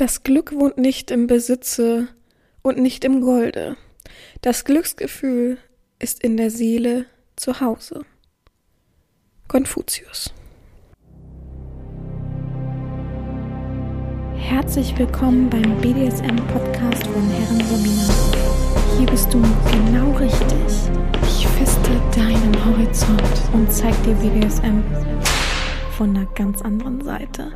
Das Glück wohnt nicht im Besitze und nicht im Golde. Das Glücksgefühl ist in der Seele zu Hause. Konfuzius. Herzlich willkommen beim BDSM-Podcast von Herren Romina. Hier bist du genau richtig. Ich feste deinen Horizont und zeig dir BDSM von einer ganz anderen Seite.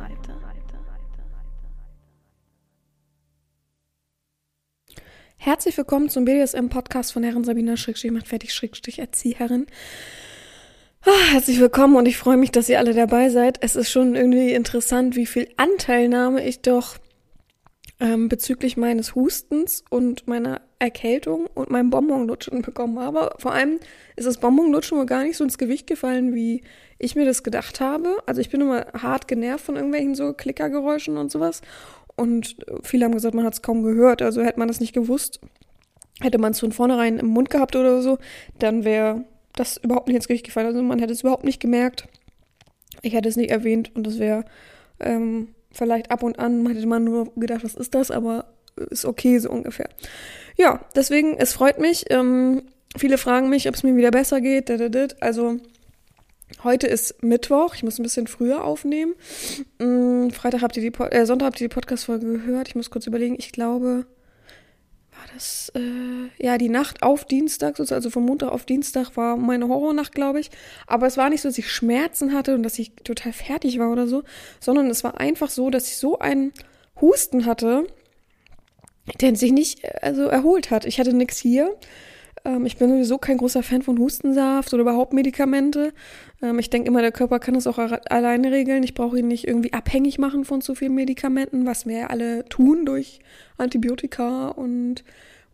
Herzlich willkommen zum BDSM-Podcast von Herren Sabina Schrägstrich macht fertig Schrägstrich Erzieherin. Ah, herzlich willkommen und ich freue mich, dass ihr alle dabei seid. Es ist schon irgendwie interessant, wie viel Anteilnahme ich doch ähm, bezüglich meines Hustens und meiner Erkältung und meinem Bonbonlutschen bekommen habe. Vor allem ist das Bonbonlutschen wohl gar nicht so ins Gewicht gefallen, wie ich mir das gedacht habe. Also ich bin immer hart genervt von irgendwelchen so Klickergeräuschen und sowas. Und viele haben gesagt, man hat es kaum gehört. Also hätte man das nicht gewusst, hätte man es von vornherein im Mund gehabt oder so, dann wäre das überhaupt nicht ins Gericht gefallen. Also man hätte es überhaupt nicht gemerkt. Ich hätte es nicht erwähnt und das wäre ähm, vielleicht ab und an, hätte man nur gedacht, was ist das, aber ist okay so ungefähr. Ja, deswegen, es freut mich. Ähm, viele fragen mich, ob es mir wieder besser geht. Also Heute ist Mittwoch, ich muss ein bisschen früher aufnehmen. Mm, Freitag habt ihr die, äh, Sonntag habt ihr die Podcast-Folge gehört. Ich muss kurz überlegen, ich glaube, war das, äh, ja, die Nacht auf Dienstag, also vom Montag auf Dienstag war meine Horrornacht, glaube ich. Aber es war nicht so, dass ich Schmerzen hatte und dass ich total fertig war oder so, sondern es war einfach so, dass ich so einen Husten hatte, der sich nicht, äh, also erholt hat. Ich hatte nichts hier. Ähm, ich bin sowieso kein großer Fan von Hustensaft oder überhaupt Medikamente. Ähm, ich denke immer, der Körper kann das auch alleine regeln. Ich brauche ihn nicht irgendwie abhängig machen von zu vielen Medikamenten, was wir ja alle tun durch Antibiotika und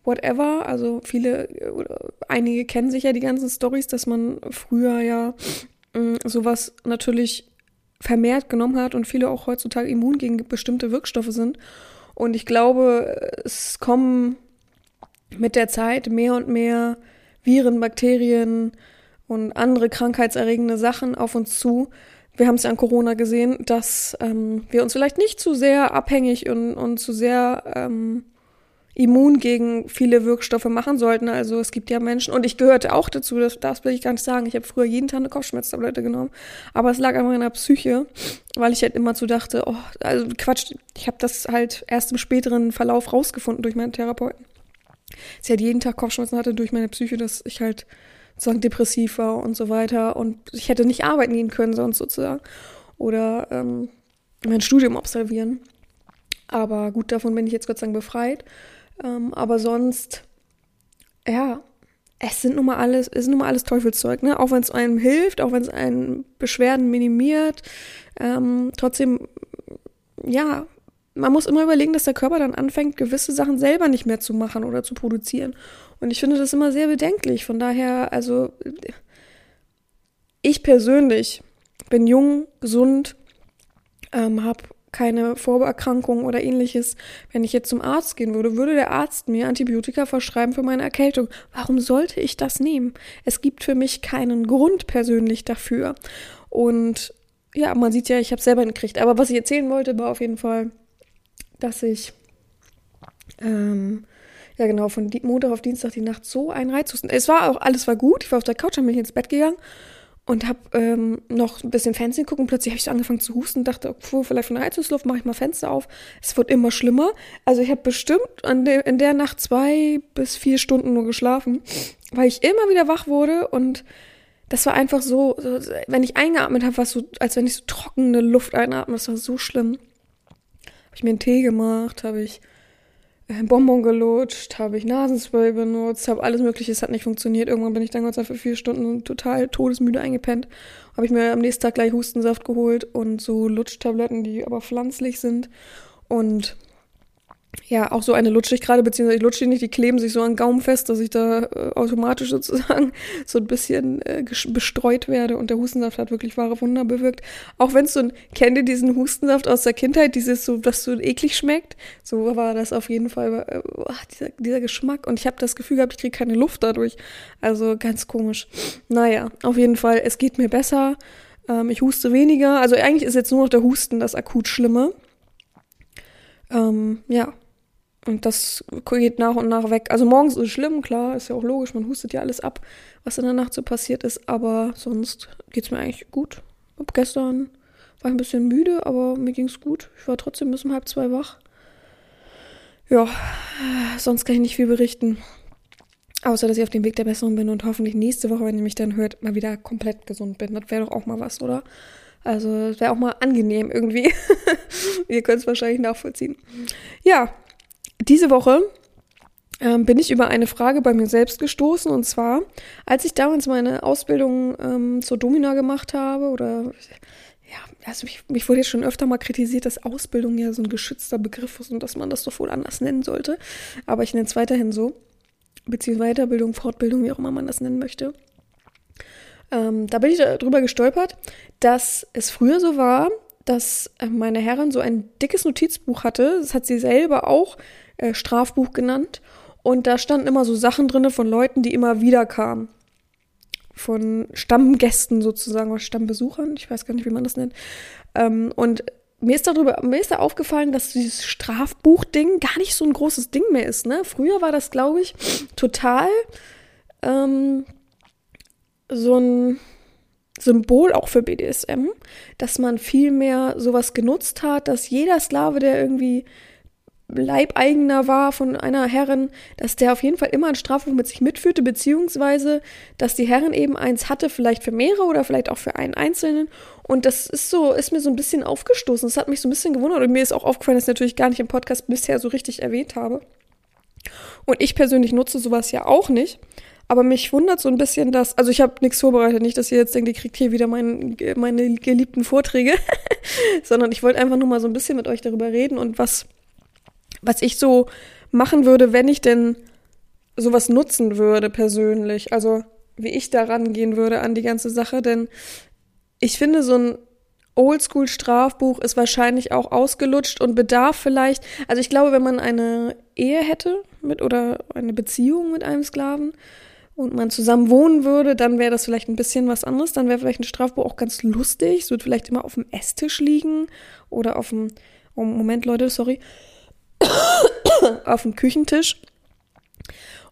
whatever. Also viele oder einige kennen sich ja die ganzen Stories, dass man früher ja äh, sowas natürlich vermehrt genommen hat und viele auch heutzutage immun gegen bestimmte Wirkstoffe sind. Und ich glaube, es kommen mit der Zeit mehr und mehr Viren, Bakterien und andere krankheitserregende Sachen auf uns zu. Wir haben es ja an Corona gesehen, dass ähm, wir uns vielleicht nicht zu sehr abhängig und, und zu sehr ähm, immun gegen viele Wirkstoffe machen sollten. Also es gibt ja Menschen, und ich gehörte auch dazu, das, das will ich gar nicht sagen. Ich habe früher jeden Tag eine Kopfschmerztablette genommen. Aber es lag an meiner Psyche, weil ich halt immer so dachte, oh, also Quatsch, ich habe das halt erst im späteren Verlauf rausgefunden durch meinen Therapeuten sie halt jeden Tag Kopfschmerzen hatte durch meine Psyche, dass ich halt sozusagen depressiv war und so weiter und ich hätte nicht arbeiten gehen können sonst sozusagen oder ähm, mein Studium absolvieren. Aber gut, davon bin ich jetzt Gott sei Dank befreit. Ähm, aber sonst, ja, es sind nun mal alles, es ist nun mal alles Teufelszeug, ne? Auch wenn es einem hilft, auch wenn es einen Beschwerden minimiert, ähm, trotzdem, ja, man muss immer überlegen, dass der Körper dann anfängt, gewisse Sachen selber nicht mehr zu machen oder zu produzieren. Und ich finde das immer sehr bedenklich. Von daher, also ich persönlich bin jung, gesund, ähm, habe keine Vorerkrankung oder ähnliches. Wenn ich jetzt zum Arzt gehen würde, würde der Arzt mir Antibiotika verschreiben für meine Erkältung. Warum sollte ich das nehmen? Es gibt für mich keinen Grund persönlich dafür. Und ja, man sieht ja, ich habe selber gekriegt. Aber was ich erzählen wollte, war auf jeden Fall, dass ich ähm, ja genau von Montag auf Dienstag die Nacht so einen Reizhusten. Es war auch alles war gut. Ich war auf der Couch, dann bin ich ins Bett gegangen und habe ähm, noch ein bisschen Fernsehen gucken. Plötzlich habe ich so angefangen zu husten und dachte, oh, vielleicht von der Heizungsluft mache ich mal Fenster auf. Es wird immer schlimmer. Also ich habe bestimmt de in der Nacht zwei bis vier Stunden nur geschlafen, weil ich immer wieder wach wurde und das war einfach so, so wenn ich eingeatmet habe, war es so, als wenn ich so trockene Luft einatme. Das war so schlimm habe ich mir einen Tee gemacht, habe ich äh, Bonbon gelutscht, habe ich Nasenspray benutzt, habe alles mögliche, es hat nicht funktioniert. Irgendwann bin ich dann sei Dank für vier Stunden total todesmüde eingepennt. Habe ich mir am nächsten Tag gleich Hustensaft geholt und so Lutschtabletten, die aber pflanzlich sind. Und ja, auch so eine lutsche ich gerade, beziehungsweise ich lutsche die nicht, die kleben sich so an Gaumen fest, dass ich da äh, automatisch sozusagen so ein bisschen äh, bestreut werde und der Hustensaft hat wirklich wahre Wunder bewirkt. Auch wenn es so ein, kennt ihr diesen Hustensaft aus der Kindheit, dieses so, was so eklig schmeckt? So war das auf jeden Fall, äh, dieser, dieser Geschmack und ich habe das Gefühl gehabt, ich kriege keine Luft dadurch. Also ganz komisch. Naja, auf jeden Fall, es geht mir besser. Ähm, ich huste weniger. Also eigentlich ist jetzt nur noch der Husten das akut Schlimme. Ähm, ja. Und das geht nach und nach weg. Also morgens ist es schlimm, klar, ist ja auch logisch, man hustet ja alles ab, was in der Nacht so passiert ist, aber sonst geht es mir eigentlich gut. Ab gestern war ich ein bisschen müde, aber mir ging es gut. Ich war trotzdem bis um halb zwei wach. Ja, sonst kann ich nicht viel berichten. Außer, dass ich auf dem Weg der Besserung bin und hoffentlich nächste Woche, wenn ihr mich dann hört, mal wieder komplett gesund bin. Das wäre doch auch mal was, oder? Also, das wäre auch mal angenehm irgendwie. ihr könnt es wahrscheinlich nachvollziehen. Ja, diese Woche ähm, bin ich über eine Frage bei mir selbst gestoßen. Und zwar, als ich damals meine Ausbildung ähm, zur Domina gemacht habe, oder ja, also mich, mich wurde jetzt schon öfter mal kritisiert, dass Ausbildung ja so ein geschützter Begriff ist und dass man das doch wohl anders nennen sollte. Aber ich nenne es weiterhin so beziehungsweise Weiterbildung, Fortbildung, wie auch immer man das nennen möchte. Ähm, da bin ich darüber gestolpert, dass es früher so war, dass äh, meine Herrin so ein dickes Notizbuch hatte. Das hat sie selber auch äh, Strafbuch genannt. Und da standen immer so Sachen drin von Leuten, die immer wieder kamen. Von Stammgästen sozusagen oder Stammbesuchern. Ich weiß gar nicht, wie man das nennt. Ähm, und mir ist darüber, mir ist da aufgefallen, dass dieses Strafbuch-Ding gar nicht so ein großes Ding mehr ist. Ne? Früher war das, glaube ich, total ähm, so ein Symbol auch für BDSM, dass man viel mehr sowas genutzt hat, dass jeder Sklave, der irgendwie Leibeigener war von einer Herrin, dass der auf jeden Fall immer ein Strafbuch mit sich mitführte, beziehungsweise, dass die Herrin eben eins hatte, vielleicht für mehrere oder vielleicht auch für einen Einzelnen. Und das ist so, ist mir so ein bisschen aufgestoßen. Das hat mich so ein bisschen gewundert und mir ist auch aufgefallen, dass ich natürlich gar nicht im Podcast bisher so richtig erwähnt habe. Und ich persönlich nutze sowas ja auch nicht. Aber mich wundert so ein bisschen, dass, also ich habe nichts vorbereitet, nicht, dass ihr jetzt denkt, ihr kriegt hier wieder mein, meine geliebten Vorträge, sondern ich wollte einfach nur mal so ein bisschen mit euch darüber reden und was was ich so machen würde, wenn ich denn sowas nutzen würde persönlich. Also wie ich da rangehen würde an die ganze Sache. Denn ich finde, so ein Oldschool-Strafbuch ist wahrscheinlich auch ausgelutscht und bedarf vielleicht, also ich glaube, wenn man eine Ehe hätte mit oder eine Beziehung mit einem Sklaven und man zusammen wohnen würde, dann wäre das vielleicht ein bisschen was anderes. Dann wäre vielleicht ein Strafbuch auch ganz lustig. Es würde vielleicht immer auf dem Esstisch liegen oder auf dem, oh Moment Leute, sorry, auf dem Küchentisch.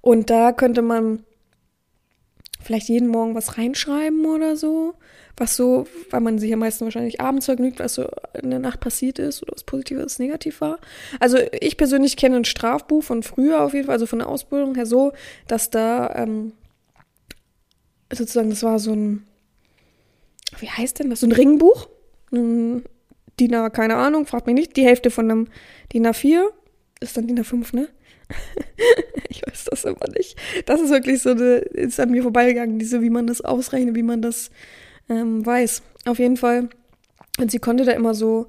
Und da könnte man vielleicht jeden Morgen was reinschreiben oder so. Was so, weil man sich ja meistens wahrscheinlich abends vergnügt, was so in der Nacht passiert ist oder was positiv was negativ war. Also ich persönlich kenne ein Strafbuch von früher auf jeden Fall, also von der Ausbildung her so, dass da ähm, sozusagen, das war so ein, wie heißt denn das, so ein Ringbuch. Ein DIN A, keine Ahnung, fragt mich nicht, die Hälfte von einem DIN A4 ist dann DIN A5, ne? ich weiß das immer nicht. Das ist wirklich so eine, ist an mir vorbeigegangen, diese, wie man das ausrechnet, wie man das ähm, weiß. Auf jeden Fall. Und sie konnte da immer so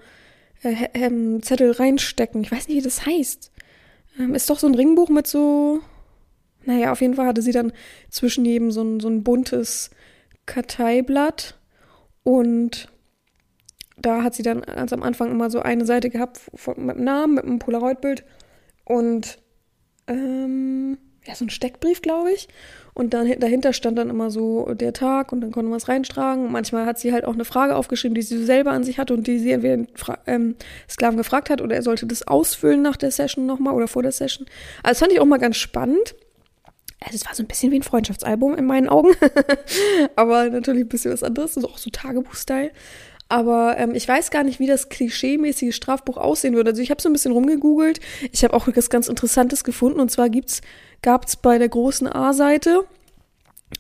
äh, ähm, Zettel reinstecken. Ich weiß nicht, wie das heißt. Ähm, ist doch so ein Ringbuch mit so. Naja, auf jeden Fall hatte sie dann zwischen jedem so ein, so ein buntes Karteiblatt. Und da hat sie dann ganz am Anfang immer so eine Seite gehabt mit dem Namen, mit einem Polaroid-Bild und ähm, ja, so ein Steckbrief, glaube ich. Und dann dahinter stand dann immer so der Tag und dann konnte man es reinstragen. Und manchmal hat sie halt auch eine Frage aufgeschrieben, die sie selber an sich hatte und die sie entweder den Fra ähm, Sklaven gefragt hat oder er sollte das ausfüllen nach der Session nochmal oder vor der Session. Also das fand ich auch mal ganz spannend. Also es war so ein bisschen wie ein Freundschaftsalbum in meinen Augen. Aber natürlich ein bisschen was anderes. Ist auch so Tagebuch-Style. Aber ähm, ich weiß gar nicht, wie das klischeemäßige Strafbuch aussehen würde. Also ich habe so ein bisschen rumgegoogelt. Ich habe auch etwas ganz Interessantes gefunden. Und zwar gibt's, gab's bei der großen A-Seite.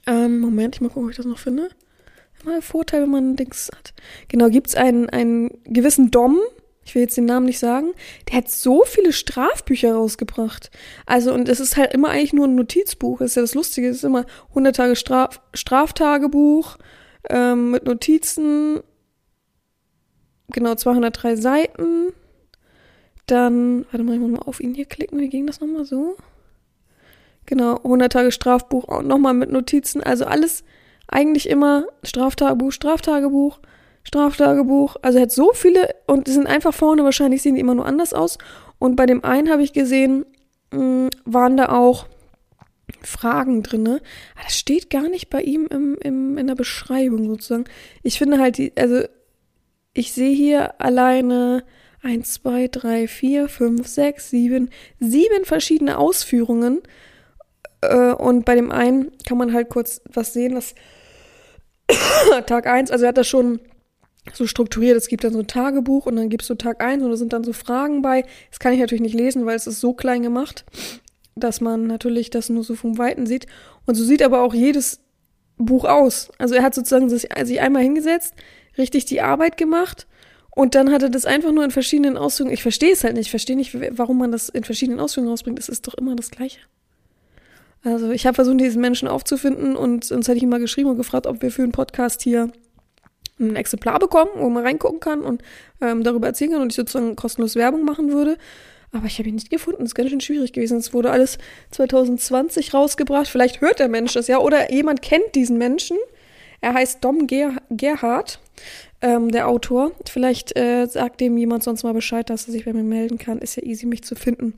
Ähm, Moment, ich mal gucken, ob ich das noch finde. Mal Vorteil, wenn man Dings hat. Genau, gibt's einen, einen gewissen Dom. Ich will jetzt den Namen nicht sagen. Der hat so viele Strafbücher rausgebracht. Also, und es ist halt immer eigentlich nur ein Notizbuch. Das ist ja das Lustige. Es ist immer 100 Tage Straf Straftagebuch ähm, mit Notizen genau 203 Seiten. Dann, warte mal, ich muss mal auf ihn hier klicken. Wie ging das nochmal so? Genau, 100 Tage Strafbuch und nochmal mit Notizen. Also alles eigentlich immer Straftagebuch, Straftagebuch, Straftagebuch. Also er hat so viele und die sind einfach vorne, wahrscheinlich sehen die immer nur anders aus. Und bei dem einen habe ich gesehen, mh, hm, waren da auch Fragen drin. Aber das steht gar nicht bei ihm im, im, in der Beschreibung sozusagen. Ich finde halt, die, also ich sehe hier alleine eins, zwei, drei, vier, fünf, sechs, sieben, sieben verschiedene Ausführungen. Äh, und bei dem einen kann man halt kurz was sehen, dass Tag eins, also er hat das schon so strukturiert. Es gibt dann so ein Tagebuch und dann gibst du Tag eins und da sind dann so Fragen bei. Das kann ich natürlich nicht lesen, weil es ist so klein gemacht, dass man natürlich das nur so vom Weiten sieht. Und so sieht aber auch jedes Buch aus. Also er hat sozusagen sich einmal hingesetzt, richtig die Arbeit gemacht und dann hat er das einfach nur in verschiedenen Ausführungen. Ich verstehe es halt nicht. Ich verstehe nicht, warum man das in verschiedenen Ausführungen rausbringt. Es ist doch immer das Gleiche. Also ich habe versucht, diesen Menschen aufzufinden und sonst hätte ich ihn mal geschrieben und gefragt, ob wir für einen Podcast hier ein Exemplar bekommen, wo man reingucken kann und ähm, darüber erzählen kann und ich sozusagen kostenlos Werbung machen würde. Aber ich habe ihn nicht gefunden. Das ist ganz schön schwierig gewesen. Es wurde alles 2020 rausgebracht. Vielleicht hört der Mensch das ja oder jemand kennt diesen Menschen. Er heißt Dom Ger Gerhard, ähm, der Autor. Vielleicht äh, sagt dem jemand sonst mal Bescheid, dass er sich bei mir melden kann. Ist ja easy, mich zu finden.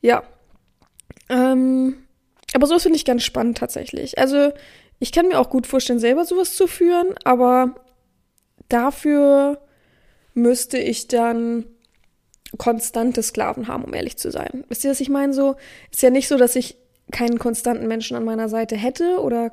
Ja. Ähm, aber sowas finde ich ganz spannend tatsächlich. Also ich kann mir auch gut vorstellen, selber sowas zu führen, aber dafür müsste ich dann konstante Sklaven haben, um ehrlich zu sein. Wisst ihr, was ich meine? So, ist ja nicht so, dass ich keinen konstanten Menschen an meiner Seite hätte oder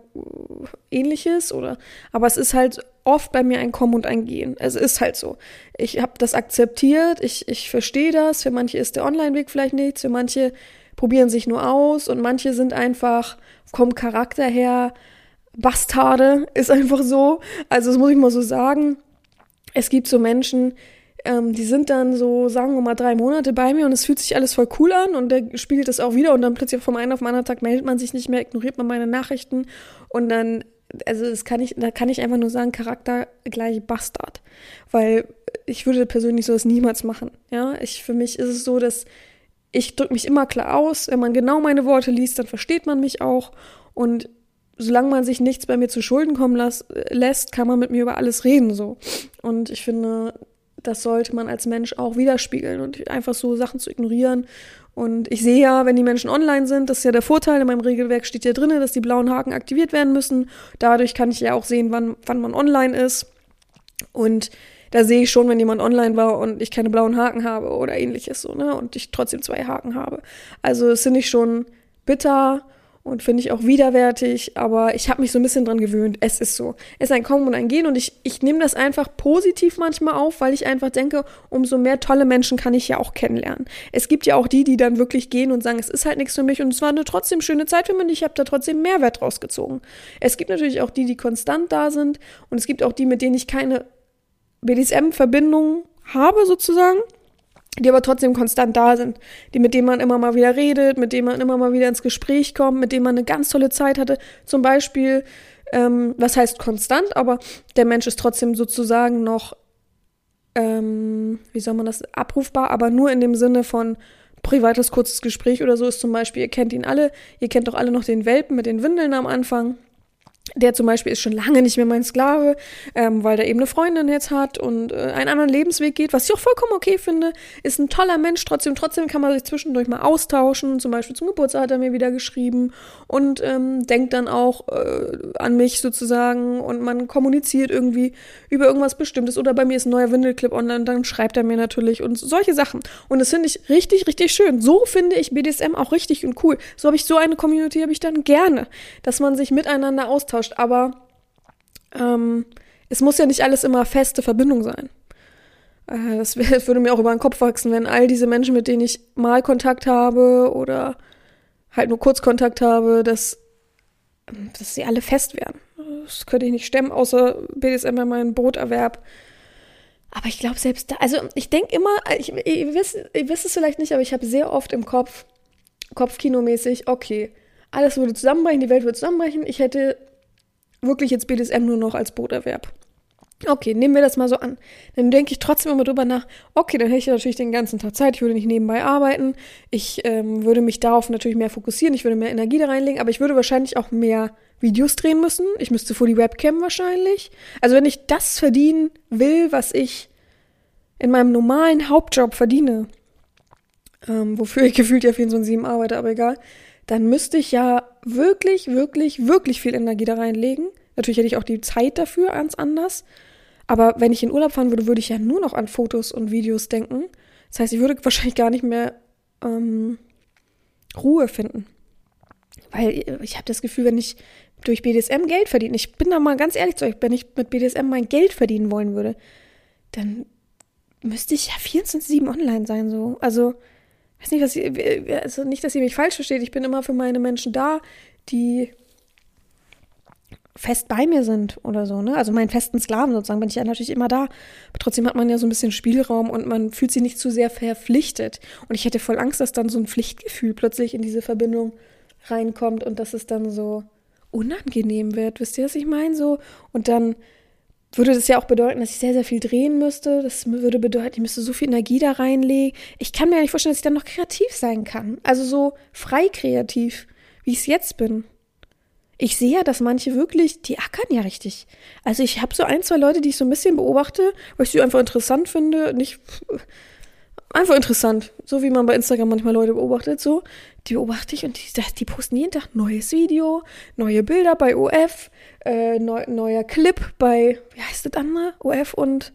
ähnliches oder aber es ist halt oft bei mir ein Kommen und ein Gehen. Es ist halt so. Ich habe das akzeptiert, ich, ich verstehe das. Für manche ist der Online-Weg vielleicht nichts, für manche probieren sich nur aus und manche sind einfach vom Charakter her Bastarde, ist einfach so. Also das muss ich mal so sagen. Es gibt so Menschen, ähm, die sind dann so, sagen wir mal, drei Monate bei mir und es fühlt sich alles voll cool an und der spiegelt es auch wieder und dann plötzlich vom einen auf den anderen Tag meldet man sich nicht mehr, ignoriert man meine Nachrichten und dann, also das kann ich, da kann ich einfach nur sagen, Charakter gleich Bastard. Weil ich würde persönlich sowas niemals machen. Ja, ich, für mich ist es so, dass ich drücke mich immer klar aus. Wenn man genau meine Worte liest, dann versteht man mich auch und solange man sich nichts bei mir zu Schulden kommen lässt, kann man mit mir über alles reden so. Und ich finde, das sollte man als Mensch auch widerspiegeln und einfach so Sachen zu ignorieren. Und ich sehe ja, wenn die Menschen online sind, das ist ja der Vorteil, in meinem Regelwerk steht ja drin, dass die blauen Haken aktiviert werden müssen. Dadurch kann ich ja auch sehen, wann, wann man online ist. Und da sehe ich schon, wenn jemand online war und ich keine blauen Haken habe oder ähnliches so, ne? Und ich trotzdem zwei Haken habe. Also es finde ich schon bitter und finde ich auch widerwärtig, aber ich habe mich so ein bisschen dran gewöhnt. Es ist so. Es ist ein Kommen und ein Gehen und ich, ich nehme das einfach positiv manchmal auf, weil ich einfach denke, umso mehr tolle Menschen kann ich ja auch kennenlernen. Es gibt ja auch die, die dann wirklich gehen und sagen, es ist halt nichts für mich und es war eine trotzdem schöne Zeit für mich und ich habe da trotzdem Mehrwert rausgezogen. Es gibt natürlich auch die, die konstant da sind und es gibt auch die, mit denen ich keine BDSM-Verbindung habe sozusagen die aber trotzdem konstant da sind, die mit denen man immer mal wieder redet, mit denen man immer mal wieder ins Gespräch kommt, mit denen man eine ganz tolle Zeit hatte. Zum Beispiel, ähm, was heißt konstant, aber der Mensch ist trotzdem sozusagen noch, ähm, wie soll man das, abrufbar, aber nur in dem Sinne von privates kurzes Gespräch oder so ist zum Beispiel, ihr kennt ihn alle, ihr kennt doch alle noch den Welpen mit den Windeln am Anfang. Der zum Beispiel ist schon lange nicht mehr mein Sklave, ähm, weil der eben eine Freundin jetzt hat und äh, einen anderen Lebensweg geht, was ich auch vollkommen okay finde. Ist ein toller Mensch, trotzdem, trotzdem kann man sich zwischendurch mal austauschen. Zum Beispiel zum Geburtstag hat er mir wieder geschrieben und ähm, denkt dann auch äh, an mich sozusagen und man kommuniziert irgendwie über irgendwas Bestimmtes. Oder bei mir ist ein neuer Windelclip online dann schreibt er mir natürlich und solche Sachen. Und das finde ich richtig, richtig schön. So finde ich BDSM auch richtig und cool. So habe ich so eine Community, habe ich dann gerne, dass man sich miteinander austauscht austauscht, aber ähm, es muss ja nicht alles immer feste Verbindung sein. Äh, das, das würde mir auch über den Kopf wachsen, wenn all diese Menschen, mit denen ich mal Kontakt habe oder halt nur kurz Kontakt habe, dass, dass sie alle fest werden. Das könnte ich nicht stemmen, außer BDSM bei meinem Broterwerb. Aber ich glaube selbst da, also ich denke immer, ich, ihr, wisst, ihr wisst es vielleicht nicht, aber ich habe sehr oft im Kopf, Kopfkinomäßig, okay, alles würde zusammenbrechen, die Welt würde zusammenbrechen, ich hätte wirklich jetzt BDSM nur noch als Broterwerb. Okay, nehmen wir das mal so an. Dann denke ich trotzdem immer drüber nach, okay, dann hätte ich natürlich den ganzen Tag Zeit, ich würde nicht nebenbei arbeiten, ich ähm, würde mich darauf natürlich mehr fokussieren, ich würde mehr Energie da reinlegen, aber ich würde wahrscheinlich auch mehr Videos drehen müssen. Ich müsste vor die Webcam wahrscheinlich. Also wenn ich das verdienen will, was ich in meinem normalen Hauptjob verdiene, ähm, wofür ich gefühlt ja 24-7 arbeite, aber egal, dann müsste ich ja wirklich, wirklich, wirklich viel Energie da reinlegen. Natürlich hätte ich auch die Zeit dafür, ganz anders. Aber wenn ich in Urlaub fahren würde, würde ich ja nur noch an Fotos und Videos denken. Das heißt, ich würde wahrscheinlich gar nicht mehr ähm, Ruhe finden. Weil ich habe das Gefühl, wenn ich durch BDSM Geld verdiene, ich bin da mal ganz ehrlich zu euch, wenn ich mit BDSM mein Geld verdienen wollen würde, dann müsste ich ja 24-7 online sein, so. Also, weiß nicht, was ihr, also nicht, dass ihr mich falsch versteht, ich bin immer für meine Menschen da, die fest bei mir sind oder so, ne? Also meinen festen Sklaven sozusagen bin ich ja natürlich immer da. Aber trotzdem hat man ja so ein bisschen Spielraum und man fühlt sich nicht zu sehr verpflichtet. Und ich hätte voll Angst, dass dann so ein Pflichtgefühl plötzlich in diese Verbindung reinkommt und dass es dann so unangenehm wird. Wisst ihr, was ich meine? So. Und dann würde das ja auch bedeuten, dass ich sehr, sehr viel drehen müsste. Das würde bedeuten, ich müsste so viel Energie da reinlegen. Ich kann mir ja nicht vorstellen, dass ich dann noch kreativ sein kann. Also so frei kreativ, wie ich es jetzt bin ich sehe ja, dass manche wirklich, die ackern ja richtig. Also ich habe so ein, zwei Leute, die ich so ein bisschen beobachte, weil ich sie einfach interessant finde, nicht einfach interessant, so wie man bei Instagram manchmal Leute beobachtet, so, die beobachte ich und die, die posten jeden Tag neues Video, neue Bilder bei OF, äh, neu, neuer Clip bei, wie heißt das andere? OF und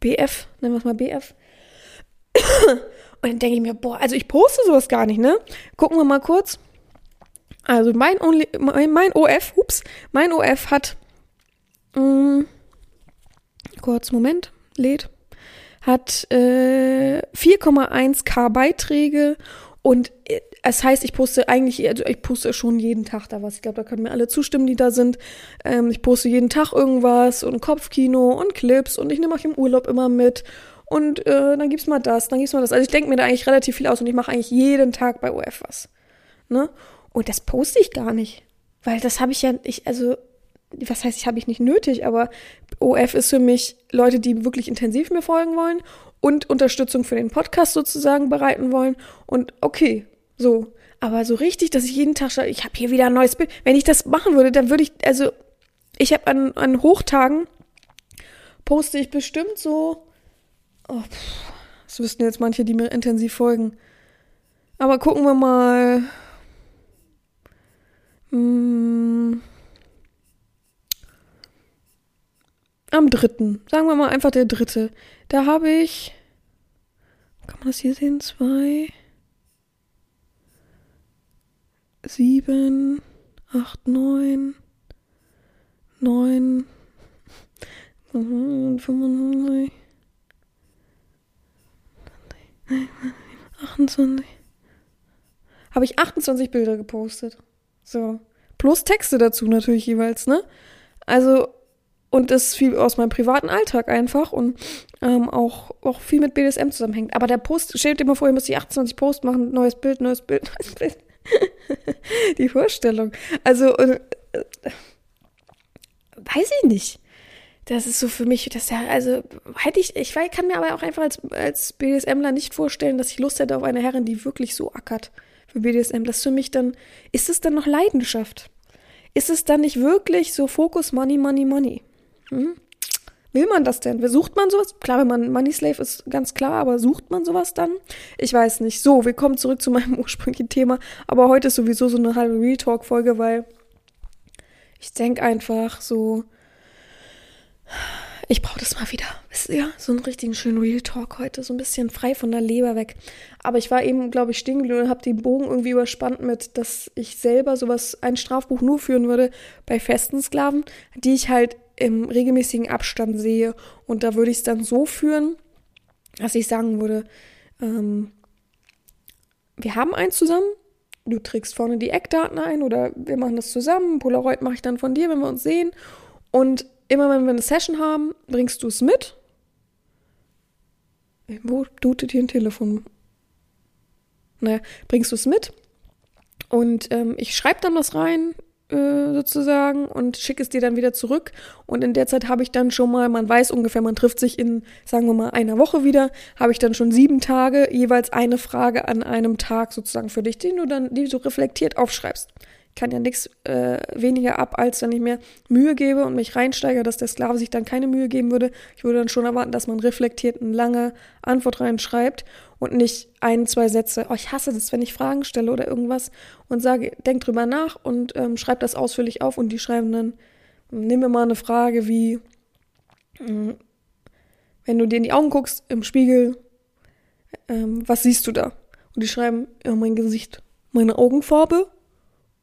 BF, nennen wir es mal BF. Und dann denke ich mir, boah, also ich poste sowas gar nicht, ne? Gucken wir mal kurz. Also mein, Only, mein, mein OF, ups, mein OF hat, mh, mm, kurz, Moment, lädt, hat äh, 4,1k Beiträge und äh, es heißt, ich poste eigentlich, also ich poste schon jeden Tag da was. Ich glaube, da können mir alle zustimmen, die da sind. Ähm, ich poste jeden Tag irgendwas und Kopfkino und Clips und ich nehme euch im Urlaub immer mit. Und äh, dann gibt's mal das, dann gibt's mal das. Also ich denke mir da eigentlich relativ viel aus und ich mache eigentlich jeden Tag bei OF was. Ne? Und das poste ich gar nicht. Weil das habe ich ja, ich, also, was heißt, ich habe ich nicht nötig, aber OF ist für mich Leute, die wirklich intensiv mir folgen wollen und Unterstützung für den Podcast sozusagen bereiten wollen. Und okay, so. Aber so richtig, dass ich jeden Tag schaue, ich habe hier wieder ein neues Bild. Wenn ich das machen würde, dann würde ich, also, ich habe an, an Hochtagen poste ich bestimmt so, oh, pff, das wüssten jetzt manche, die mir intensiv folgen. Aber gucken wir mal, hm. Am dritten. Sagen wir mal einfach der dritte. Da habe ich. Kann man das hier sehen? Zwei. Sieben. Acht, neun. Neun. 25. 28. Habe ich 28 Bilder gepostet. So. Plus Texte dazu natürlich jeweils, ne? Also, und das ist viel aus meinem privaten Alltag einfach und ähm, auch, auch viel mit BDSM zusammenhängt. Aber der Post, stellt mal vor, ihr müsst die 28 Post machen, neues Bild, neues Bild, neues Bild. die Vorstellung. Also, äh, weiß ich nicht. Das ist so für mich, das ja, also hätte ich, ich kann mir aber auch einfach als, als BDSMler nicht vorstellen, dass ich Lust hätte auf eine Herrin, die wirklich so ackert für BDSM. Das für mich dann, ist es dann noch Leidenschaft? Ist es dann nicht wirklich so Fokus Money, Money, Money? Hm? Will man das denn? Sucht man sowas? Klar, wenn man Money Slave ist, ganz klar, aber sucht man sowas dann? Ich weiß nicht. So, wir kommen zurück zu meinem ursprünglichen Thema. Aber heute ist sowieso so eine halbe Real Talk-Folge, weil ich denke einfach so, ich brauche das mal wieder. Wisst ihr? So einen richtigen schönen Real Talk heute. So ein bisschen frei von der Leber weg. Aber ich war eben, glaube ich, stehen geblieben und habe den Bogen irgendwie überspannt mit, dass ich selber sowas, ein Strafbuch nur führen würde bei festen Sklaven, die ich halt im regelmäßigen Abstand sehe. Und da würde ich es dann so führen, dass ich sagen würde, ähm, wir haben eins zusammen, du trägst vorne die Eckdaten ein oder wir machen das zusammen, Polaroid mache ich dann von dir, wenn wir uns sehen. Und immer wenn wir eine Session haben, bringst du es mit. Wo dutet hier ein Telefon? Naja, bringst du es mit. Und ähm, ich schreibe dann was rein, äh, sozusagen, und schicke es dir dann wieder zurück. Und in der Zeit habe ich dann schon mal, man weiß ungefähr, man trifft sich in, sagen wir mal, einer Woche wieder, habe ich dann schon sieben Tage, jeweils eine Frage an einem Tag sozusagen für dich, den du dann, die du reflektiert aufschreibst kann ja nichts äh, weniger ab, als wenn ich mir Mühe gebe und mich reinsteige, dass der Sklave sich dann keine Mühe geben würde. Ich würde dann schon erwarten, dass man reflektiert eine lange Antwort reinschreibt und nicht ein, zwei Sätze. Oh, ich hasse das, wenn ich Fragen stelle oder irgendwas und sage, denk drüber nach und ähm, schreib das ausführlich auf und die schreiben dann, nimm mir mal eine Frage wie, mm, wenn du dir in die Augen guckst im Spiegel, ähm, was siehst du da? Und die schreiben, ja, mein Gesicht, meine Augenfarbe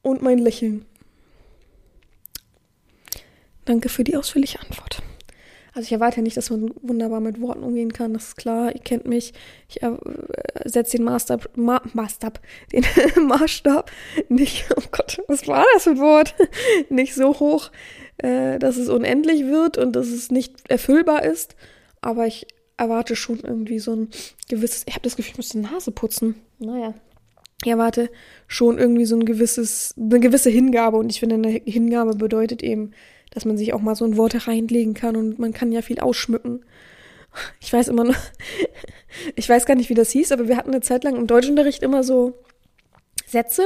und mein Lächeln. Danke für die ausführliche Antwort. Also ich erwarte nicht, dass man wunderbar mit Worten umgehen kann, das ist klar, ihr kennt mich. Ich äh, setze den Maßstab, Ma Maßstab, den Maßstab nicht, oh Gott, was war das für ein Wort? nicht so hoch, äh, dass es unendlich wird und dass es nicht erfüllbar ist. Aber ich erwarte schon irgendwie so ein gewisses, ich habe das Gefühl, ich muss die Nase putzen. Naja. Ich erwarte schon irgendwie so ein gewisses, eine gewisse Hingabe und ich finde, eine Hingabe bedeutet eben, dass man sich auch mal so ein Wort reinlegen kann und man kann ja viel ausschmücken. Ich weiß immer noch, ich weiß gar nicht, wie das hieß, aber wir hatten eine Zeit lang im Deutschunterricht immer so Sätze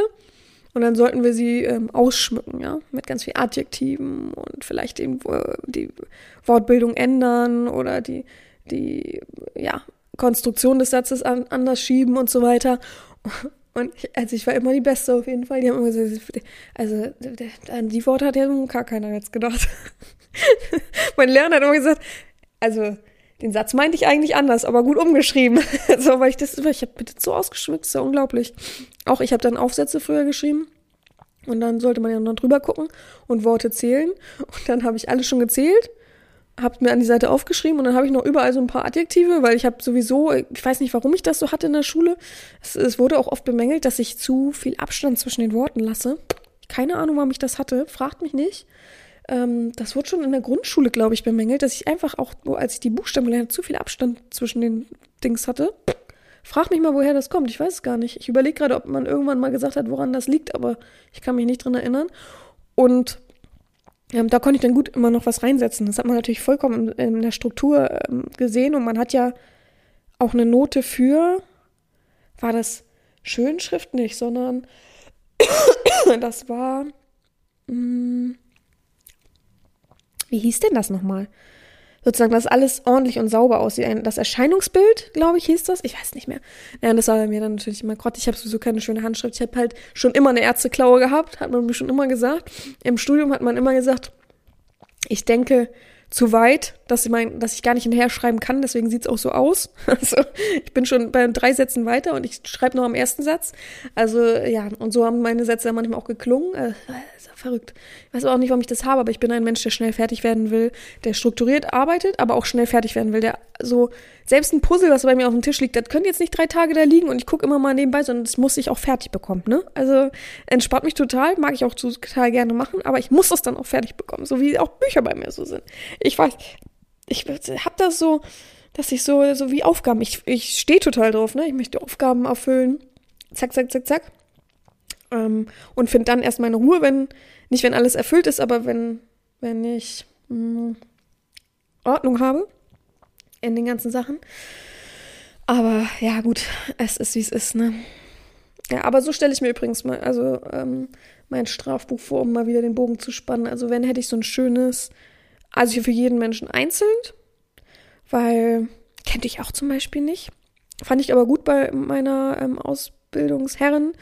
und dann sollten wir sie ähm, ausschmücken, ja, mit ganz viel Adjektiven und vielleicht eben die Wortbildung ändern oder die, die, ja, Konstruktion des Satzes an, anders schieben und so weiter. Und ich, also ich war immer die Beste auf jeden Fall. Die haben immer gesagt, also an die Worte hat ja gar keiner jetzt gedacht. mein Lehrer hat immer gesagt, also den Satz meinte ich eigentlich anders, aber gut umgeschrieben. so, weil ich das, ich habe bitte so ausgeschmückt, ist ja unglaublich. Auch ich habe dann Aufsätze früher geschrieben und dann sollte man ja noch drüber gucken und Worte zählen. Und dann habe ich alles schon gezählt habe mir an die Seite aufgeschrieben und dann habe ich noch überall so ein paar Adjektive, weil ich habe sowieso, ich weiß nicht, warum ich das so hatte in der Schule. Es, es, wurde auch oft bemängelt, dass ich zu viel Abstand zwischen den Worten lasse. Keine Ahnung, warum ich das hatte, fragt mich nicht. Ähm, das wurde schon in der Grundschule, glaube ich, bemängelt, dass ich einfach auch, als ich die Buchstaben gelernt habe, zu viel Abstand zwischen den Dings hatte. Frag mich mal, woher das kommt. Ich weiß es gar nicht. Ich überlege gerade, ob man irgendwann mal gesagt hat, woran das liegt, aber ich kann mich nicht dran erinnern. Und ähm, da konnte ich dann gut immer noch was reinsetzen. Das hat man natürlich vollkommen in, in der Struktur ähm, gesehen und man hat ja auch eine Note für, war das Schönschrift nicht, sondern das war, mh, hm, wie hieß denn das nochmal? Sozusagen, dass alles ordentlich und sauber aussieht. Das Erscheinungsbild, glaube ich, hieß das. Ich weiß nicht mehr. Ja, das war mir dann natürlich immer Gott. Ich habe sowieso keine schöne Handschrift. Ich habe halt schon immer eine Ärzteklaue gehabt, hat man mir schon immer gesagt. Im Studium hat man immer gesagt, ich denke, zu weit, dass ich, mein, dass ich gar nicht hinterher schreiben kann, deswegen sieht's auch so aus. Also ich bin schon bei drei Sätzen weiter und ich schreibe noch am ersten Satz. Also ja, und so haben meine Sätze manchmal auch geklungen. Äh, verrückt. Ich weiß auch nicht, warum ich das habe, aber ich bin ein Mensch, der schnell fertig werden will, der strukturiert arbeitet, aber auch schnell fertig werden will, der so, selbst ein Puzzle, was bei mir auf dem Tisch liegt, das könnte jetzt nicht drei Tage da liegen und ich gucke immer mal nebenbei, sondern das muss ich auch fertig bekommen, ne? Also entspannt mich total, mag ich auch total gerne machen, aber ich muss das dann auch fertig bekommen, so wie auch Bücher bei mir so sind. Ich weiß, ich habe das so, dass ich so, so wie Aufgaben, ich, ich stehe total drauf, ne? Ich möchte Aufgaben erfüllen. Zack, zack, zack, zack. Ähm, und finde dann erst meine Ruhe, wenn, nicht wenn alles erfüllt ist, aber wenn, wenn ich mh, hm, Ordnung habe in den ganzen Sachen. Aber ja, gut, es ist wie es ist, ne? Ja, aber so stelle ich mir übrigens mal, also ähm, mein Strafbuch vor, um mal wieder den Bogen zu spannen. Also wenn hätte ich so ein schönes, also hier für jeden Menschen einzeln, weil kennt ich auch zum Beispiel nicht. Fand ich aber gut bei meiner ähm, Ausbildungsherrin,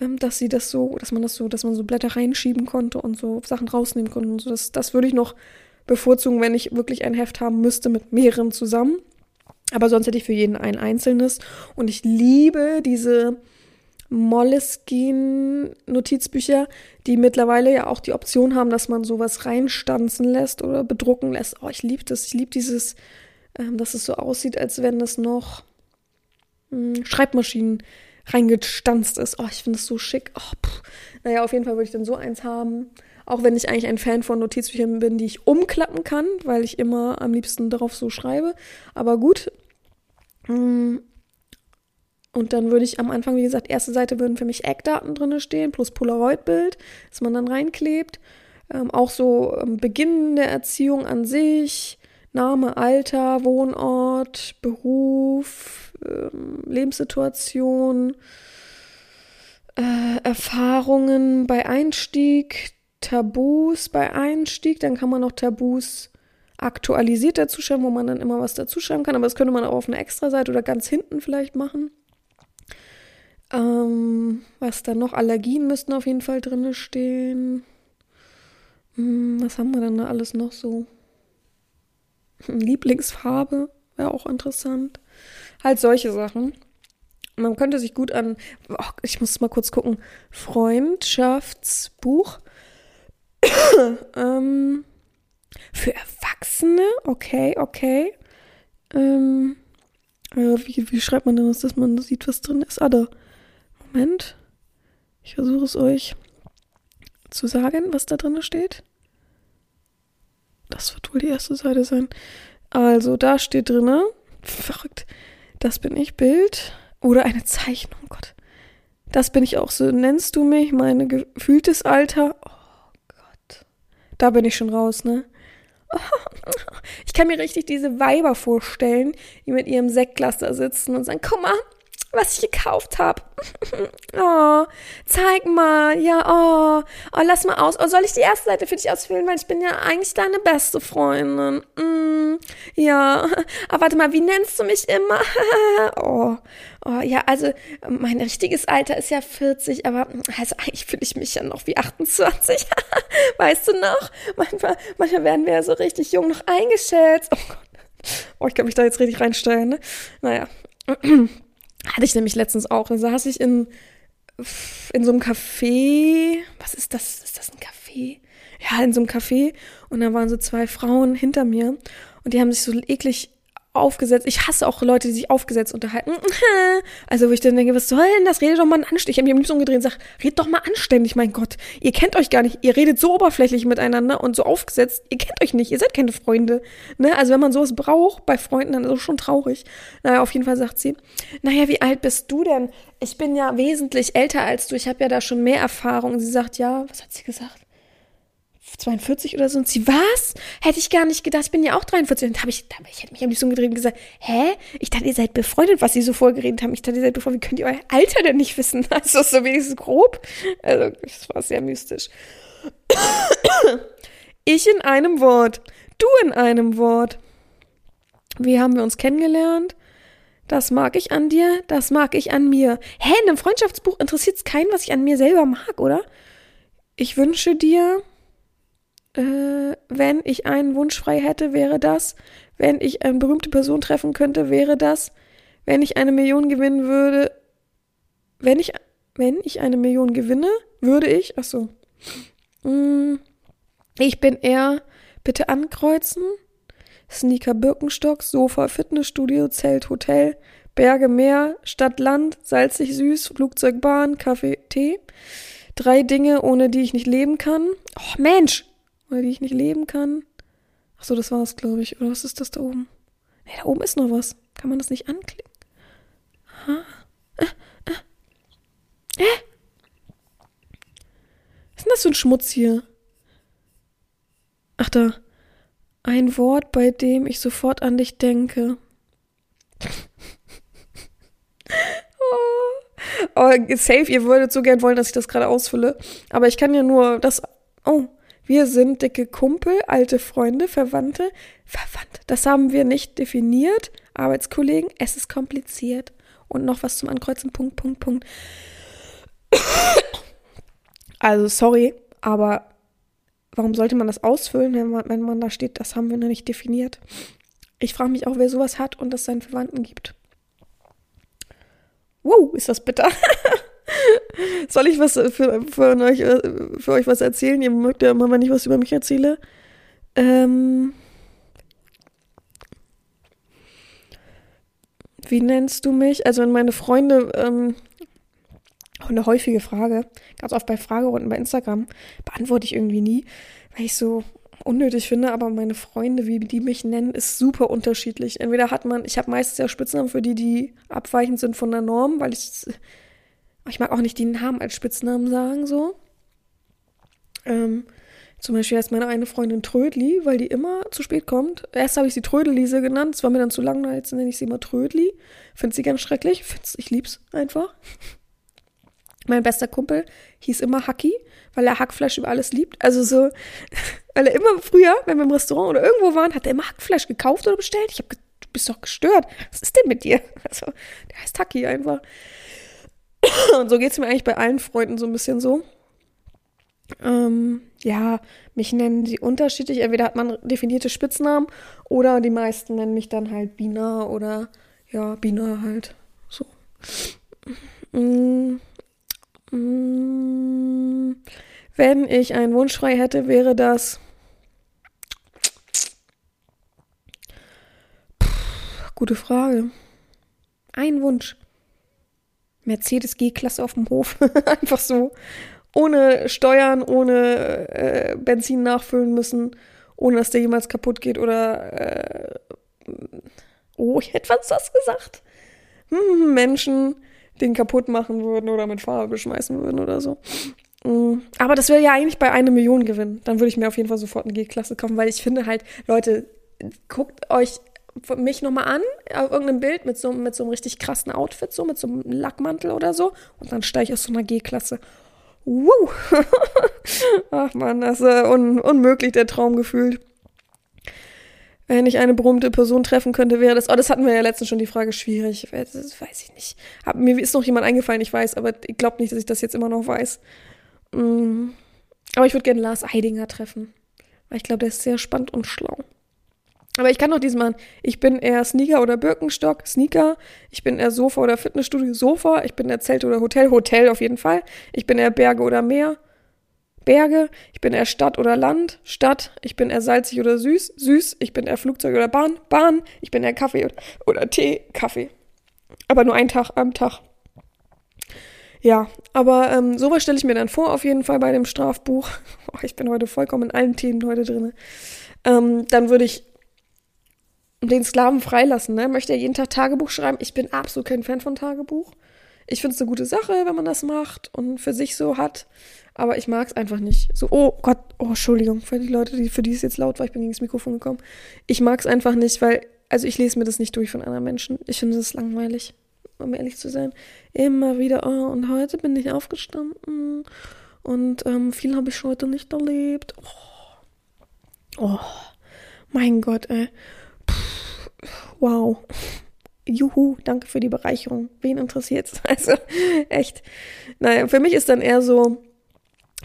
ähm, dass sie das so, dass man das so, dass man so Blätter reinschieben konnte und so Sachen rausnehmen konnte und so. Das, das würde ich noch bevorzugen, wenn ich wirklich ein Heft haben müsste mit mehreren zusammen. Aber sonst hätte ich für jeden ein einzelnes. Und ich liebe diese Moleskine-Notizbücher, die mittlerweile ja auch die Option haben, dass man sowas reinstanzen lässt oder bedrucken lässt. Oh, ich liebe das. Ich liebe dieses, ähm, dass es so aussieht, als wenn es noch mh, hm, Schreibmaschinen reingestanzt ist. Oh, ich finde das so schick. Oh, pff. naja, auf jeden Fall würde ich dann so eins haben. Auch wenn ich eigentlich ein Fan von Notizbüchern bin, die ich umklappen kann, weil ich immer am liebsten darauf so schreibe. Aber gut. Mm. Und dann würde ich am Anfang, wie gesagt, erste Seite würden für mich Eckdaten drin stehen, plus Polaroid-Bild, das man dann reinklebt. Ähm, auch so ähm, Beginn der Erziehung an sich, Name, Alter, Wohnort, Beruf, ähm, Lebenssituation, äh, Erfahrungen bei Einstieg, Tabus bei Einstieg, dann kann man noch Tabus aktualisiert dazu schreiben, wo man dann immer was dazu schreiben kann, aber das könnte man auch auf einer Extra-Seite oder ganz hinten vielleicht machen. Ähm, was dann noch? Allergien müssten auf jeden Fall drin stehen. Hm, was haben wir denn da alles noch so? Lieblingsfarbe wäre auch interessant. Halt solche Sachen. Man könnte sich gut an, oh, ich muss mal kurz gucken, Freundschaftsbuch. ähm, für Erwachsene, okay, okay. Ähm, äh, wie, wie schreibt man denn das, dass man sieht, was drin ist? Ah, da. Moment. Ich versuche es euch zu sagen, was da drin steht. Das wird wohl die erste Seite sein. Also, da steht drin, verrückt, das bin ich, Bild oder eine Zeichnung, Gott. Das bin ich auch, so nennst du mich, mein gefühltes Alter. Oh Gott. Da bin ich schon raus, ne? Ich kann mir richtig diese Weiber vorstellen, die mit ihrem Sektglas da sitzen und sagen, guck mal, was ich gekauft habe. oh, zeig mal. Ja, oh, oh, lass mal aus. Oh, soll ich die erste Seite für dich ausfüllen? Weil ich bin ja eigentlich deine beste Freundin. Mm, ja. Aber warte mal, wie nennst du mich immer? oh, oh, ja, also mein richtiges Alter ist ja 40, aber also eigentlich fühle ich mich ja noch wie 28. weißt du noch? Manchmal, manchmal werden wir ja so richtig jung noch eingeschätzt. Oh Gott. Oh, ich kann mich da jetzt richtig reinstellen, ne? Naja. Hatte ich nämlich letztens auch. Da saß ich in, in so einem Café. Was ist das? Ist das ein Café? Ja, in so einem Café. Und da waren so zwei Frauen hinter mir. Und die haben sich so eklig aufgesetzt. Ich hasse auch Leute, die sich aufgesetzt unterhalten. Also, wo ich dann denke, was soll denn das? Redet doch mal anständig. Ich habe mich am liebsten umgedreht und sage, redet doch mal anständig, mein Gott. Ihr kennt euch gar nicht. Ihr redet so oberflächlich miteinander und so aufgesetzt. Ihr kennt euch nicht. Ihr seid keine Freunde. Ne? Also, wenn man sowas braucht bei Freunden, dann ist es schon traurig. Naja, auf jeden Fall sagt sie, naja, wie alt bist du denn? Ich bin ja wesentlich älter als du. Ich habe ja da schon mehr Erfahrung. Sie sagt, ja, was hat sie gesagt? 42 oder so. Und sie, was? Hätte ich gar nicht gedacht. Ich bin ja auch 43. Und habe ich, ich hätte mich am liebsten umgedreht und gesagt, hä? Ich dachte, ihr seid befreundet, was sie so vorgeredet haben. Ich dachte, ihr seid befreundet. Wie könnt ihr euer Alter denn nicht wissen? Also, so wenigstens grob. Also, das war sehr mystisch. Ich in einem Wort. Du in einem Wort. Wie haben wir uns kennengelernt? Das mag ich an dir, das mag ich an mir. Hä, in einem Freundschaftsbuch interessiert es keinen, was ich an mir selber mag, oder? Ich wünsche dir, äh, wenn ich einen Wunsch frei hätte, wäre das. Wenn ich eine berühmte Person treffen könnte, wäre das. Wenn ich eine Million gewinnen würde, wenn ich, wenn ich eine Million gewinne, würde ich, ach so. Mm, ich bin eher, bitte ankreuzen. Sneaker Birkenstock, Sofa, Fitnessstudio, Zelt, Hotel, Berge, Meer, Stadt, Land, salzig, süß, Flugzeug, Bahn, Kaffee, Tee. Drei Dinge, ohne die ich nicht leben kann. Oh Mensch, oder die ich nicht leben kann. Ach so, das war's, glaube ich. Oder was ist das da oben? Nee, da oben ist noch was. Kann man das nicht anklicken? Aha. Äh, äh. Äh. Was ist denn das für ein Schmutz hier? Ach da. Ein Wort, bei dem ich sofort an dich denke. oh. oh, safe, ihr würdet so gern wollen, dass ich das gerade ausfülle. Aber ich kann ja nur das. Oh, wir sind dicke Kumpel, alte Freunde, Verwandte. Verwandte, das haben wir nicht definiert. Arbeitskollegen, es ist kompliziert. Und noch was zum Ankreuzen, Punkt, Punkt, Punkt. Also, sorry, aber warum sollte man das ausfüllen, wenn man, wenn man da steht, das haben wir noch nicht definiert? Ich frage mich auch, wer sowas hat und das seinen Verwandten gibt. Wow, ist das bitter. Soll ich was für, für, euch, für euch was erzählen? Ihr mögt ja immer, wenn ich was über mich erzähle. Ähm, wie nennst du mich? Also wenn meine Freunde, ähm, eine häufige Frage, ganz oft bei Fragerunden bei Instagram, beantworte ich irgendwie nie, weil ich so unnötig finde, aber meine Freunde, wie die mich nennen, ist super unterschiedlich. Entweder hat man, ich habe meistens ja Spitznamen für die, die abweichend sind von der Norm, weil ich ich mag auch nicht die Namen als Spitznamen sagen, so. Ähm, zum Beispiel heißt meine eine Freundin Trödli, weil die immer zu spät kommt. Erst habe ich sie Trödelise genannt, es war mir dann zu lang, jetzt nenne ich sie immer Trödli. Finde sie ganz schrecklich, Find's, ich lieb's einfach. Mein bester Kumpel hieß immer Hacki, weil er Hackfleisch über alles liebt. Also so, weil er immer früher, wenn wir im Restaurant oder irgendwo waren, hat er immer Hackfleisch gekauft oder bestellt. Ich habe, du bist doch gestört. Was ist denn mit dir? Also, der heißt Hacki einfach. Und so geht es mir eigentlich bei allen Freunden so ein bisschen so. Ähm, ja, mich nennen sie unterschiedlich. Entweder hat man definierte Spitznamen oder die meisten nennen mich dann halt Bina oder ja, Bina halt. So. Mm, mm, wenn ich einen Wunsch frei hätte, wäre das. Puh, gute Frage. Ein Wunsch. Mercedes G-Klasse auf dem Hof. Einfach so. Ohne Steuern, ohne äh, Benzin nachfüllen müssen, ohne dass der jemals kaputt geht oder. Äh, oh, ich hätte was das gesagt. Hm, Menschen den kaputt machen würden oder mit Farbe beschmeißen würden oder so. Mm, aber das wäre ja eigentlich bei einer Million gewinnen. Dann würde ich mir auf jeden Fall sofort eine G-Klasse kaufen, weil ich finde halt, Leute, guckt euch mich nochmal an, auf irgendeinem Bild mit so, mit so einem richtig krassen Outfit, so mit so einem Lackmantel oder so. Und dann steige ich aus so einer G-Klasse. Woo! Ach man, das ist äh, un unmöglich, der Traum gefühlt. Wenn ich eine berühmte Person treffen könnte, wäre das. Oh, das hatten wir ja letztens schon die Frage schwierig. Das weiß ich nicht. Hab, mir ist noch jemand eingefallen, ich weiß, aber ich glaube nicht, dass ich das jetzt immer noch weiß. Mm. Aber ich würde gerne Lars Heidinger treffen. Weil ich glaube, der ist sehr spannend und schlau. Aber ich kann doch diesmal, ich bin eher Sneaker oder Birkenstock, Sneaker. Ich bin eher Sofa oder Fitnessstudio, Sofa. Ich bin eher Zelt oder Hotel, Hotel auf jeden Fall. Ich bin eher Berge oder Meer, Berge. Ich bin eher Stadt oder Land, Stadt. Ich bin eher salzig oder süß, süß. Ich bin eher Flugzeug oder Bahn, Bahn. Ich bin eher Kaffee oder, oder Tee, Kaffee. Aber nur einen Tag am Tag. Ja, aber ähm, sowas stelle ich mir dann vor, auf jeden Fall bei dem Strafbuch. Oh, ich bin heute vollkommen in allen Themen heute drin. Ähm, dann würde ich den Sklaven freilassen. Ne? Möchte er jeden Tag Tagebuch schreiben? Ich bin absolut kein Fan von Tagebuch. Ich finde es eine gute Sache, wenn man das macht und für sich so hat. Aber ich mag es einfach nicht. So, oh Gott, oh, Entschuldigung, für die Leute, die, für die es jetzt laut war, ich bin gegen das Mikrofon gekommen. Ich mag es einfach nicht, weil, also ich lese mir das nicht durch von anderen Menschen. Ich finde das langweilig, um ehrlich zu sein. Immer wieder, oh, und heute bin ich aufgestanden und ähm, viel habe ich heute nicht erlebt. Oh, oh mein Gott, ey. Wow. Juhu, danke für die Bereicherung. Wen interessiert's? Also, echt. Naja, für mich ist dann eher so,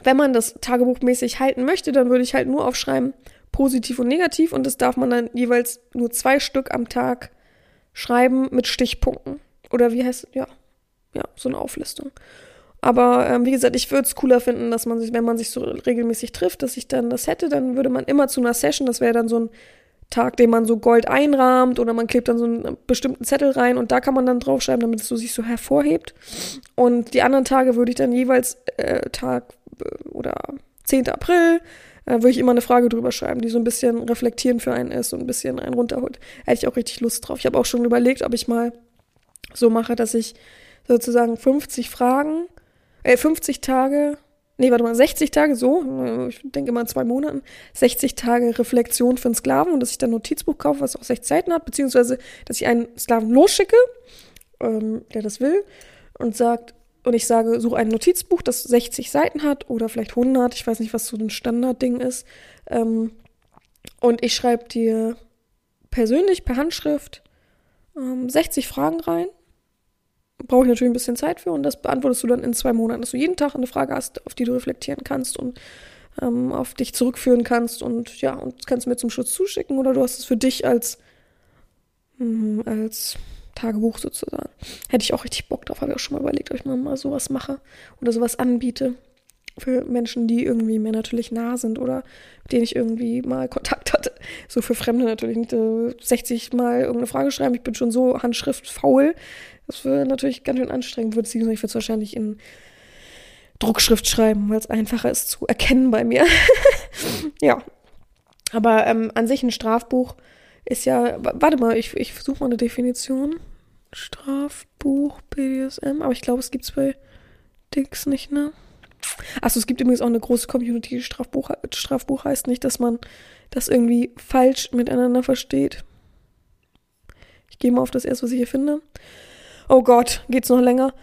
wenn man das tagebuchmäßig halten möchte, dann würde ich halt nur aufschreiben, positiv und negativ und das darf man dann jeweils nur zwei Stück am Tag schreiben mit Stichpunkten. Oder wie heißt, ja, ja, so eine Auflistung. Aber ähm, wie gesagt, ich würde es cooler finden, dass man sich, wenn man sich so regelmäßig trifft, dass ich dann das hätte, dann würde man immer zu einer Session, das wäre dann so ein Tag, den man so Gold einrahmt oder man klebt dann so einen bestimmten Zettel rein und da kann man dann draufschreiben, damit es so sich so hervorhebt. Und die anderen Tage würde ich dann jeweils äh, Tag äh, oder 10. April äh, würde ich immer eine Frage drüber schreiben, die so ein bisschen reflektierend für einen ist und ein bisschen einen runterholt. Hätte ich auch richtig Lust drauf. Ich habe auch schon überlegt, ob ich mal so mache, dass ich sozusagen 50 Fragen, äh, 50 Tage nee, warte mal, 60 Tage so, ich denke in zwei Monaten, 60 Tage Reflexion für einen Sklaven und dass ich dann ein Notizbuch kaufe, was auch 60 Seiten hat, beziehungsweise, dass ich einen Sklaven losschicke, ähm, der das will, und sagt, und ich sage, suche ein Notizbuch, das 60 Seiten hat oder vielleicht 100, ich weiß nicht, was so ein Standardding ist, ähm, und ich schreibe dir persönlich per Handschrift ähm, 60 Fragen rein brauche ich natürlich ein bisschen Zeit für und das beantwortest du dann in zwei Monaten, dass du jeden Tag eine Frage hast, auf die du reflektieren kannst und ähm, auf dich zurückführen kannst und ja, und kannst mir zum Schutz zuschicken oder du hast es für dich als, mh, als Tagebuch sozusagen. Hätte ich auch richtig Bock drauf, habe ich auch schon mal überlegt, ob ich mal sowas mache oder sowas anbiete für Menschen, die irgendwie mir natürlich nah sind oder mit denen ich irgendwie mal Kontakt hatte. So für Fremde natürlich nicht 60 äh, Mal irgendeine Frage schreiben. Ich bin schon so handschriftfaul, das wäre natürlich ganz schön anstrengend, beziehungsweise ich würde es wahrscheinlich in Druckschrift schreiben, weil es einfacher ist zu erkennen bei mir. ja. Aber ähm, an sich ein Strafbuch ist ja. Warte mal, ich, ich suche mal eine Definition. Strafbuch, BDSM, aber ich glaube, es gibt es bei Dix nicht, ne? Achso, es gibt übrigens auch eine große Community, Strafbuch, Strafbuch heißt nicht, dass man das irgendwie falsch miteinander versteht. Ich gehe mal auf das erste, was ich hier finde. Oh Gott, geht's noch länger?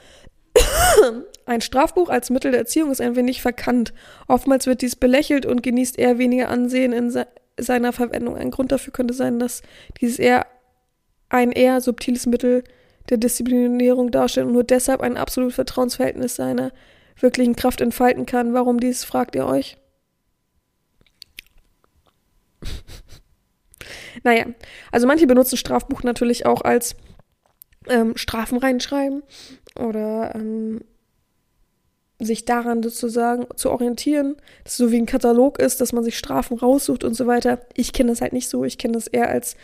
Ein Strafbuch als Mittel der Erziehung ist ein wenig verkannt. Oftmals wird dies belächelt und genießt eher weniger Ansehen in se seiner Verwendung. Ein Grund dafür könnte sein, dass dieses eher ein eher subtiles Mittel der Disziplinierung darstellt und nur deshalb ein absolutes Vertrauensverhältnis seiner wirklichen Kraft entfalten kann. Warum dies, fragt ihr euch? naja, also manche benutzen Strafbuch natürlich auch als ähm, Strafen reinschreiben oder ähm, sich daran sozusagen zu orientieren, dass es so wie ein Katalog ist, dass man sich Strafen raussucht und so weiter. Ich kenne das halt nicht so. Ich kenne das eher als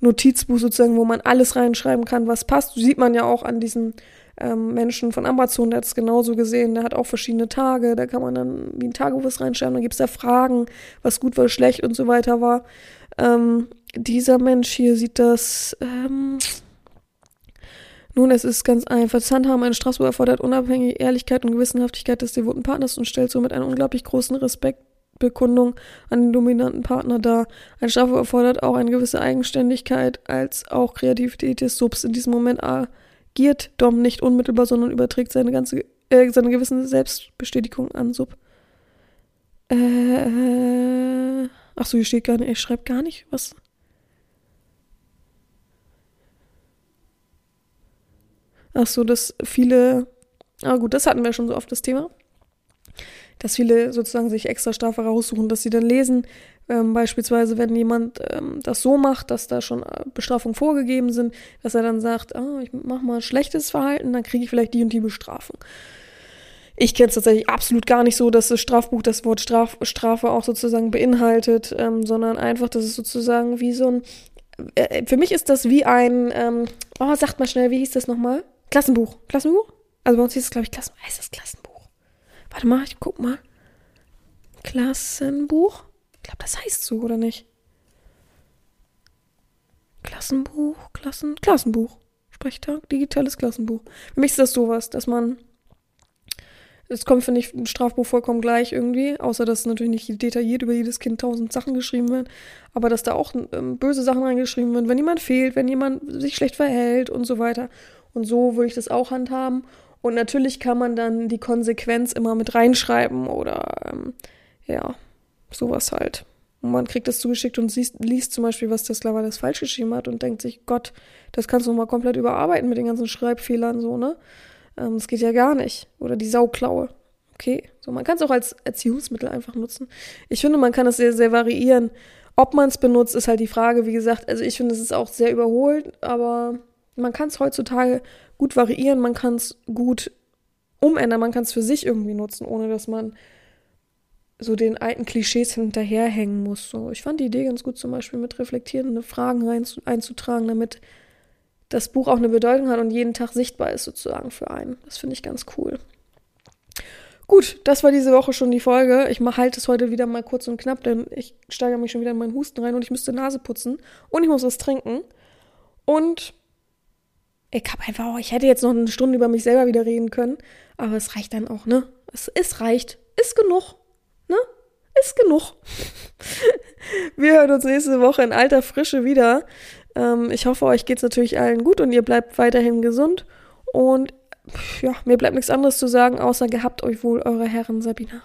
Notizbuch sozusagen, wo man alles reinschreiben kann, was passt. Sieht man ja auch an diesen ähm, Menschen von Amazon, der hat es genauso gesehen. Der hat auch verschiedene Tage. Da kann man dann wie ein Tagebuch reinschreiben. Dann gibt es da Fragen, was gut, was schlecht und so weiter war. Ähm, dieser Mensch hier sieht das. Ähm, nun, es ist ganz einfach. Das Handhaben eines Strafbuch erfordert unabhängige Ehrlichkeit und Gewissenhaftigkeit des devoten Partners und stellt somit einen unglaublich großen Respektbekundung an den dominanten Partner dar. Ein Strafbuch erfordert auch eine gewisse Eigenständigkeit als auch Kreativität des Subs. In diesem Moment agiert Dom nicht unmittelbar, sondern überträgt seine ganze, äh, seine gewisse Selbstbestätigung an Sub. Äh, ach so, hier steht gar nicht, er schreibt gar nicht, was Ach so, dass viele, ah gut, das hatten wir schon so oft das Thema, dass viele sozusagen sich extra Strafe raussuchen, dass sie dann lesen, ähm, beispielsweise wenn jemand ähm, das so macht, dass da schon äh, Bestrafungen vorgegeben sind, dass er dann sagt, ah, ich mach mal schlechtes Verhalten, dann kriege ich vielleicht die und die Bestrafung. Ich kenne es tatsächlich absolut gar nicht so, dass das Strafbuch das Wort Straf Strafe auch sozusagen beinhaltet, ähm, sondern einfach, dass es sozusagen wie so ein. Äh, für mich ist das wie ein. Ähm, oh, sagt mal schnell, wie hieß das nochmal? Klassenbuch. Klassenbuch? Also bei uns hieß es, glaube ich, Klassen. Heißt das Klassenbuch? Warte mal, ich guck mal. Klassenbuch? Ich glaube, das heißt so, oder nicht? Klassenbuch, Klassen, Klassenbuch. Sprechtag, digitales Klassenbuch. Für mich ist das sowas, dass man. Es kommt, finde ich, ein Strafbuch vollkommen gleich irgendwie, außer dass natürlich nicht detailliert über jedes Kind tausend Sachen geschrieben werden, aber dass da auch ähm, böse Sachen reingeschrieben werden, wenn jemand fehlt, wenn jemand sich schlecht verhält und so weiter. Und so würde ich das auch handhaben. Und natürlich kann man dann die Konsequenz immer mit reinschreiben oder ähm, ja, sowas halt. Und man kriegt das zugeschickt und siehst, liest zum Beispiel, was das das falsch geschrieben hat und denkt sich, Gott, das kannst du mal komplett überarbeiten mit den ganzen Schreibfehlern, so, ne? Ähm, das geht ja gar nicht. Oder die Sauklaue. Okay, so man kann es auch als Erziehungsmittel einfach nutzen. Ich finde, man kann das sehr, sehr variieren. Ob man es benutzt, ist halt die Frage, wie gesagt. Also ich finde, es ist auch sehr überholt, aber man kann es heutzutage gut variieren, man kann es gut umändern, man kann es für sich irgendwie nutzen, ohne dass man so den alten Klischees hinterherhängen muss. So, ich fand die Idee ganz gut, zum Beispiel mit reflektierende Fragen rein, einzutragen, damit das Buch auch eine Bedeutung hat und jeden Tag sichtbar ist sozusagen für einen. Das finde ich ganz cool. Gut, das war diese Woche schon die Folge. Ich halte es heute wieder mal kurz und knapp, denn ich steigere mich schon wieder in meinen Husten rein und ich müsste Nase putzen und ich muss was trinken. Und ich habe einfach, auch, ich hätte jetzt noch eine Stunde über mich selber wieder reden können, aber es reicht dann auch, ne? Es, es reicht. Ist genug, ne? Ist genug. Wir hören uns nächste Woche in alter Frische wieder. Ähm, ich hoffe, euch geht's natürlich allen gut und ihr bleibt weiterhin gesund. Und ja, mir bleibt nichts anderes zu sagen, außer gehabt euch wohl, eure Herren Sabina.